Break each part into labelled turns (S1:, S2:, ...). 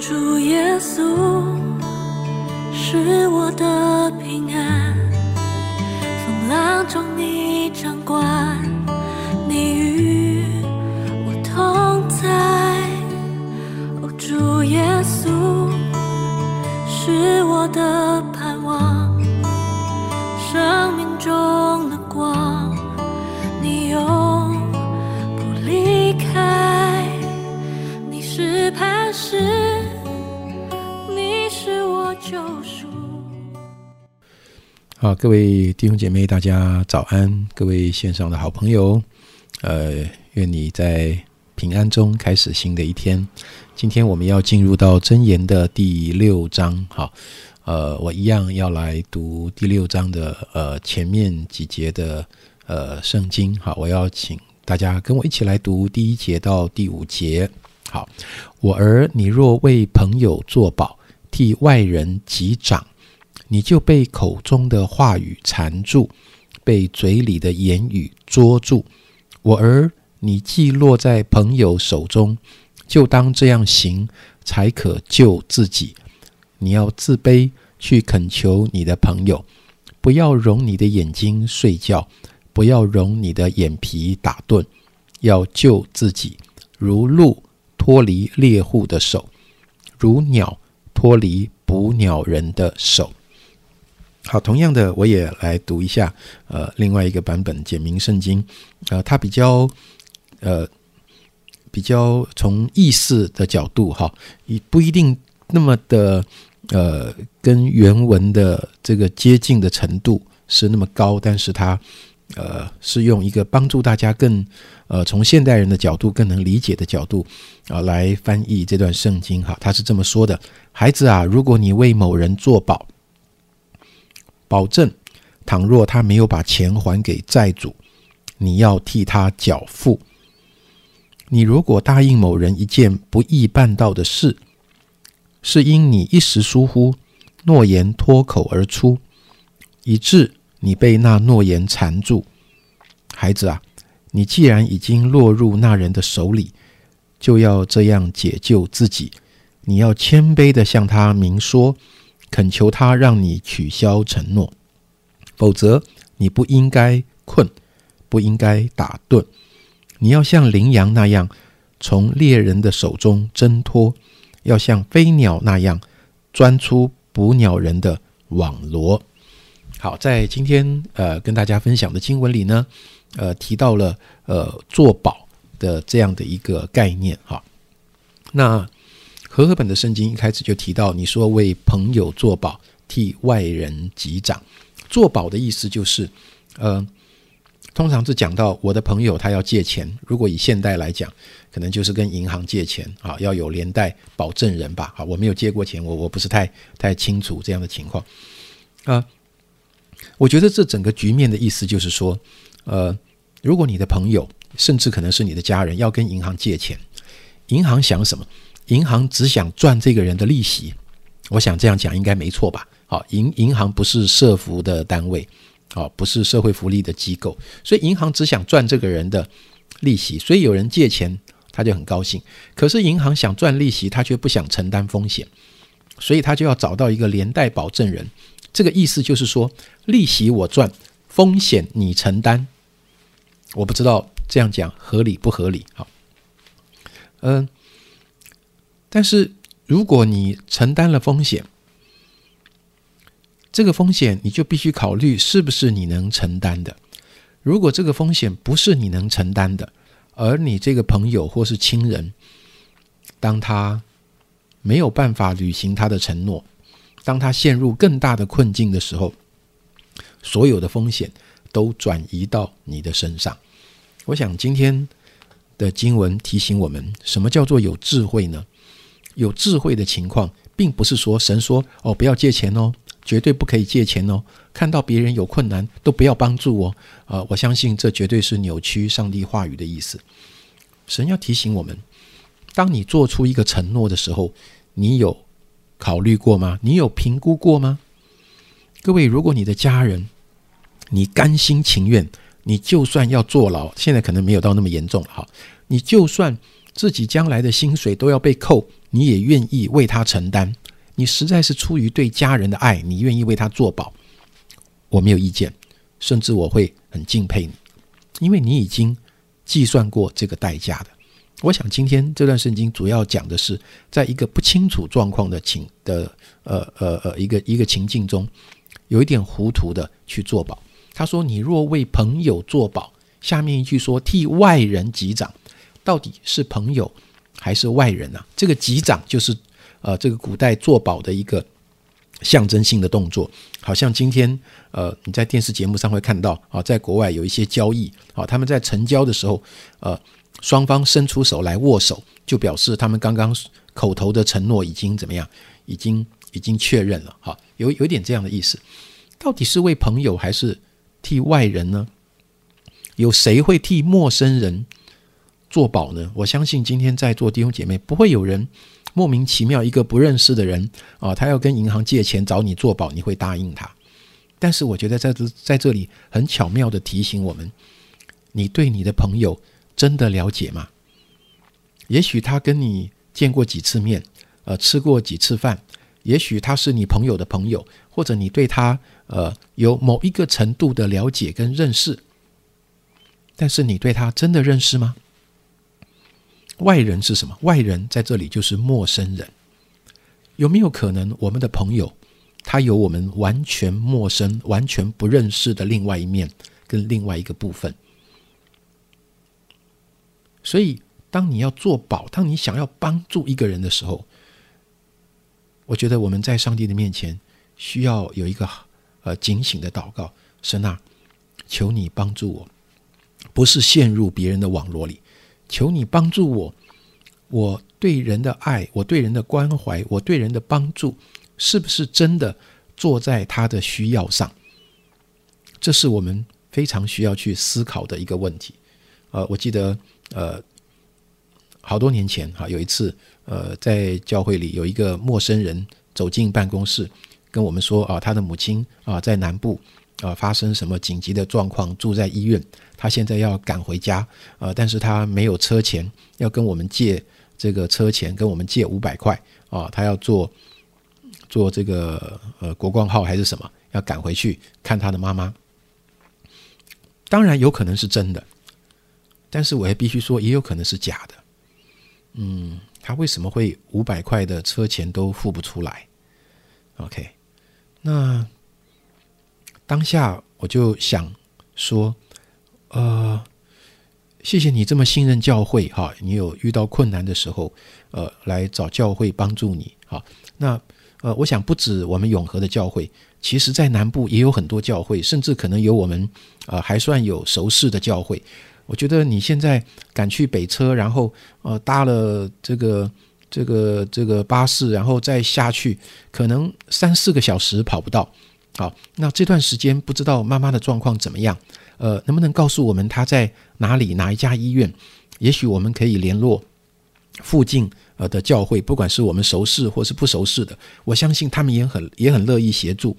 S1: 主耶稣是我的平安，风浪中你掌管，你与我同在。哦，主耶稣是我的盼望，生命中的光，你永不离开。你是磐石，
S2: 好，各位弟兄姐妹，大家早安！各位线上的好朋友，呃，愿你在平安中开始新的一天。今天我们要进入到箴言的第六章，好，呃，我一样要来读第六章的呃前面几节的呃圣经，好，我要请大家跟我一起来读第一节到第五节。好，我儿，你若为朋友作保，替外人击掌。你就被口中的话语缠住，被嘴里的言语捉住。我儿，你既落在朋友手中，就当这样行，才可救自己。你要自卑，去恳求你的朋友，不要容你的眼睛睡觉，不要容你的眼皮打盹，要救自己，如鹿脱离猎户的手，如鸟脱离捕鸟人的手。好，同样的，我也来读一下，呃，另外一个版本简明圣经，呃，它比较，呃，比较从意思的角度，哈，也不一定那么的，呃，跟原文的这个接近的程度是那么高，但是它，呃，是用一个帮助大家更，呃，从现代人的角度更能理解的角度，啊，来翻译这段圣经，哈，他是这么说的：孩子啊，如果你为某人作保，保证，倘若他没有把钱还给债主，你要替他缴付。你如果答应某人一件不易办到的事，是因你一时疏忽，诺言脱口而出，以致你被那诺言缠住。孩子啊，你既然已经落入那人的手里，就要这样解救自己。你要谦卑的向他明说。恳求他让你取消承诺，否则你不应该困，不应该打盹。你要像羚羊那样从猎人的手中挣脱，要像飞鸟那样钻出捕鸟人的网罗。好，在今天呃跟大家分享的经文里呢，呃提到了呃做保的这样的一个概念哈。那和合本的圣经一开始就提到，你说为朋友作保，替外人击掌。作保的意思就是，呃，通常是讲到我的朋友他要借钱，如果以现代来讲，可能就是跟银行借钱啊，要有连带保证人吧。好，我没有借过钱，我我不是太太清楚这样的情况啊。我觉得这整个局面的意思就是说，呃，如果你的朋友，甚至可能是你的家人，要跟银行借钱，银行想什么？银行只想赚这个人的利息，我想这样讲应该没错吧？好，银银行不是社福的单位，好，不是社会福利的机构，所以银行只想赚这个人的利息，所以有人借钱他就很高兴。可是银行想赚利息，他却不想承担风险，所以他就要找到一个连带保证人。这个意思就是说，利息我赚，风险你承担。我不知道这样讲合理不合理？好，嗯。但是，如果你承担了风险，这个风险你就必须考虑是不是你能承担的。如果这个风险不是你能承担的，而你这个朋友或是亲人，当他没有办法履行他的承诺，当他陷入更大的困境的时候，所有的风险都转移到你的身上。我想今天的经文提醒我们，什么叫做有智慧呢？有智慧的情况，并不是说神说哦不要借钱哦，绝对不可以借钱哦。看到别人有困难都不要帮助哦。呃，我相信这绝对是扭曲上帝话语的意思。神要提醒我们，当你做出一个承诺的时候，你有考虑过吗？你有评估过吗？各位，如果你的家人，你甘心情愿，你就算要坐牢，现在可能没有到那么严重了哈。你就算自己将来的薪水都要被扣。你也愿意为他承担，你实在是出于对家人的爱，你愿意为他做保，我没有意见，甚至我会很敬佩你，因为你已经计算过这个代价的。我想今天这段圣经主要讲的是，在一个不清楚状况的情的呃呃呃一个一个情境中，有一点糊涂的去做保。他说：“你若为朋友做保，下面一句说替外人击掌，到底是朋友还是外人呐？这个击掌就是呃这个古代做保的一个象征性的动作，好像今天呃你在电视节目上会看到啊，在国外有一些交易啊，他们在成交的时候呃。”双方伸出手来握手，就表示他们刚刚口头的承诺已经怎么样？已经已经确认了，哈，有有点这样的意思。到底是为朋友还是替外人呢？有谁会替陌生人做保呢？我相信今天在座弟兄姐妹不会有人莫名其妙一个不认识的人啊，他要跟银行借钱找你做保，你会答应他？但是我觉得在这在这里很巧妙的提醒我们，你对你的朋友。真的了解吗？也许他跟你见过几次面，呃，吃过几次饭，也许他是你朋友的朋友，或者你对他呃有某一个程度的了解跟认识，但是你对他真的认识吗？外人是什么？外人在这里就是陌生人。有没有可能我们的朋友他有我们完全陌生、完全不认识的另外一面跟另外一个部分？所以，当你要做保，当你想要帮助一个人的时候，我觉得我们在上帝的面前需要有一个呃警醒的祷告：神啊，求你帮助我，不是陷入别人的网络里；求你帮助我，我对人的爱，我对人的关怀，我对人的帮助，是不是真的坐在他的需要上？这是我们非常需要去思考的一个问题。呃，我记得。呃，好多年前哈，有一次，呃，在教会里有一个陌生人走进办公室，跟我们说啊，他的母亲啊在南部啊发生什么紧急的状况，住在医院，他现在要赶回家啊，但是他没有车钱，要跟我们借这个车钱，跟我们借五百块啊，他要坐坐这个呃国光号还是什么，要赶回去看他的妈妈。当然有可能是真的。但是我也必须说，也有可能是假的。嗯，他为什么会五百块的车钱都付不出来？OK，那当下我就想说，呃，谢谢你这么信任教会哈，你有遇到困难的时候，呃，来找教会帮助你哈。那呃，我想不止我们永和的教会，其实在南部也有很多教会，甚至可能有我们呃还算有熟识的教会。我觉得你现在赶去北车，然后呃搭了这个这个这个巴士，然后再下去，可能三四个小时跑不到。好，那这段时间不知道妈妈的状况怎么样？呃，能不能告诉我们她在哪里哪一家医院？也许我们可以联络附近呃的教会，不管是我们熟识或是不熟识的，我相信他们也很也很乐意协助。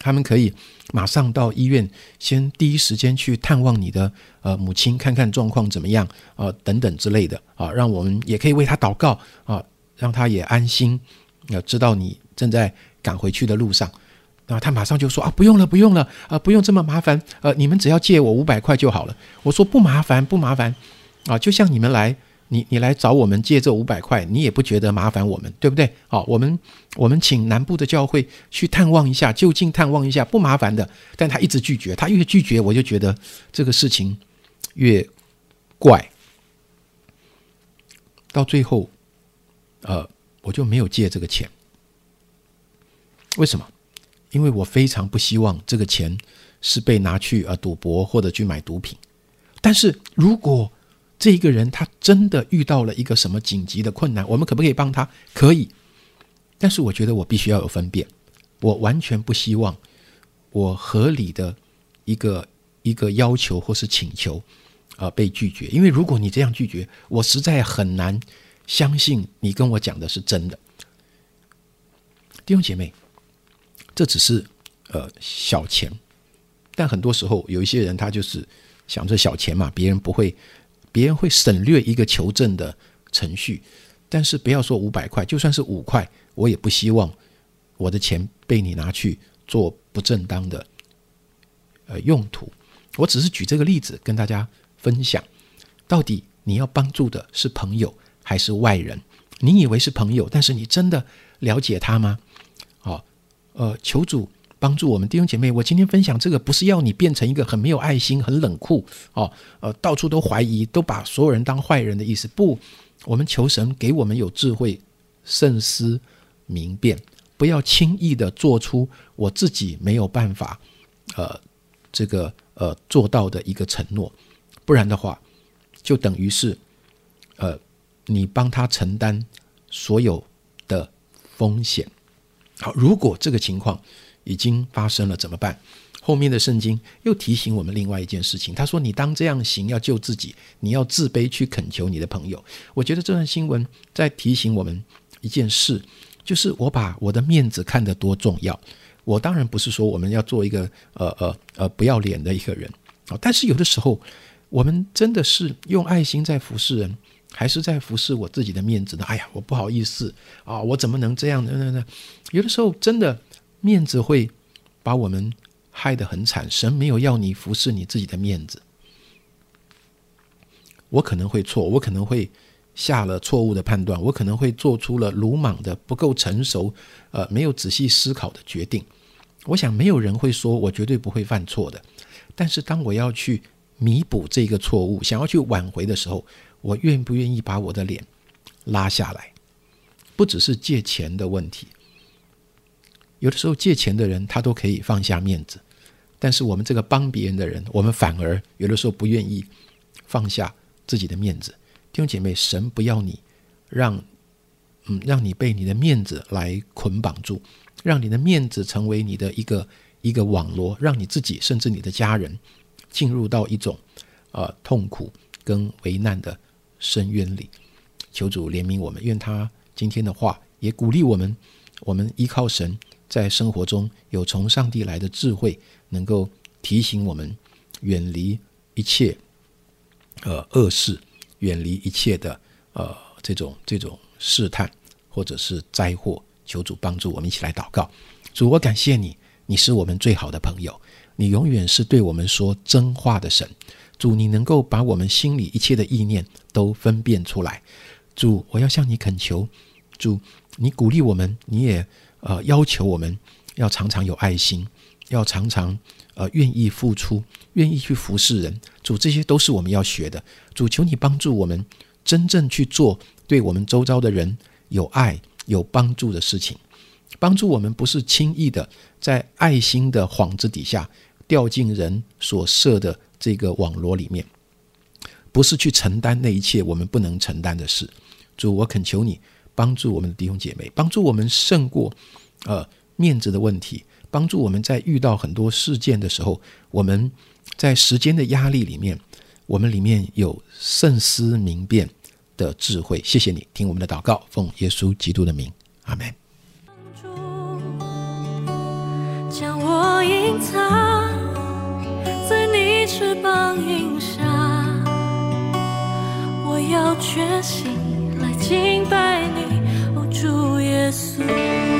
S2: 他们可以马上到医院，先第一时间去探望你的呃母亲，看看状况怎么样啊，等等之类的啊，让我们也可以为他祷告啊，让他也安心，要知道你正在赶回去的路上。那他马上就说啊，不用了，不用了啊，不用这么麻烦，呃，你们只要借我五百块就好了。我说不麻烦，不麻烦啊，就像你们来。你你来找我们借这五百块，你也不觉得麻烦我们，对不对？好，我们我们请南部的教会去探望一下，就近探望一下，不麻烦的。但他一直拒绝，他越拒绝，我就觉得这个事情越怪。到最后，呃，我就没有借这个钱。为什么？因为我非常不希望这个钱是被拿去呃赌博或者去买毒品。但是如果这一个人他真的遇到了一个什么紧急的困难，我们可不可以帮他？可以，但是我觉得我必须要有分辨，我完全不希望我合理的一个一个要求或是请求啊被拒绝，因为如果你这样拒绝，我实在很难相信你跟我讲的是真的。弟兄姐妹，这只是呃小钱，但很多时候有一些人他就是想着小钱嘛，别人不会。别人会省略一个求证的程序，但是不要说五百块，就算是五块，我也不希望我的钱被你拿去做不正当的呃用途。我只是举这个例子跟大家分享，到底你要帮助的是朋友还是外人？你以为是朋友，但是你真的了解他吗？呃，求主帮助我们弟兄姐妹。我今天分享这个，不是要你变成一个很没有爱心、很冷酷哦，呃，到处都怀疑，都把所有人当坏人的意思。不，我们求神给我们有智慧，慎思明辨，不要轻易的做出我自己没有办法，呃，这个呃做到的一个承诺，不然的话，就等于是，呃。你帮他承担所有的风险。好，如果这个情况已经发生了怎么办？后面的圣经又提醒我们另外一件事情。他说：“你当这样行，要救自己，你要自卑去恳求你的朋友。”我觉得这段新闻在提醒我们一件事，就是我把我的面子看得多重要。我当然不是说我们要做一个呃呃呃不要脸的一个人啊，但是有的时候我们真的是用爱心在服侍人。还是在服侍我自己的面子呢？哎呀，我不好意思啊，我怎么能这样呢？那那有的时候真的面子会把我们害得很惨。神没有要你服侍你自己的面子。我可能会错，我可能会下了错误的判断，我可能会做出了鲁莽的、不够成熟、呃，没有仔细思考的决定。我想没有人会说我绝对不会犯错的。但是当我要去弥补这个错误，想要去挽回的时候，我愿不愿意把我的脸拉下来？不只是借钱的问题，有的时候借钱的人他都可以放下面子，但是我们这个帮别人的人，我们反而有的时候不愿意放下自己的面子。弟兄姐妹，神不要你让嗯让你被你的面子来捆绑住，让你的面子成为你的一个一个网罗，让你自己甚至你的家人进入到一种呃痛苦跟为难的。深渊里，求主怜悯我们，愿他今天的话也鼓励我们。我们依靠神，在生活中有从上帝来的智慧，能够提醒我们远离一切呃恶事，远离一切的呃这种这种试探或者是灾祸。求主帮助我们一起来祷告。主，我感谢你，你是我们最好的朋友，你永远是对我们说真话的神。主，你能够把我们心里一切的意念都分辨出来。主，我要向你恳求。主，你鼓励我们，你也呃要求我们要常常有爱心，要常常呃愿意付出，愿意去服侍人。主，这些都是我们要学的。主，求你帮助我们真正去做对我们周遭的人有爱、有帮助的事情。帮助我们不是轻易的在爱心的幌子底下掉进人所设的。这个网络里面，不是去承担那一切我们不能承担的事。主，我恳求你帮助我们的弟兄姐妹，帮助我们胜过呃面子的问题，帮助我们在遇到很多事件的时候，我们在时间的压力里面，我们里面有慎思明辨的智慧。谢谢你听我们的祷告，奉耶稣基督的名，阿门。将我隐藏。翅膀映下，我要全心来敬拜你，哦主耶稣。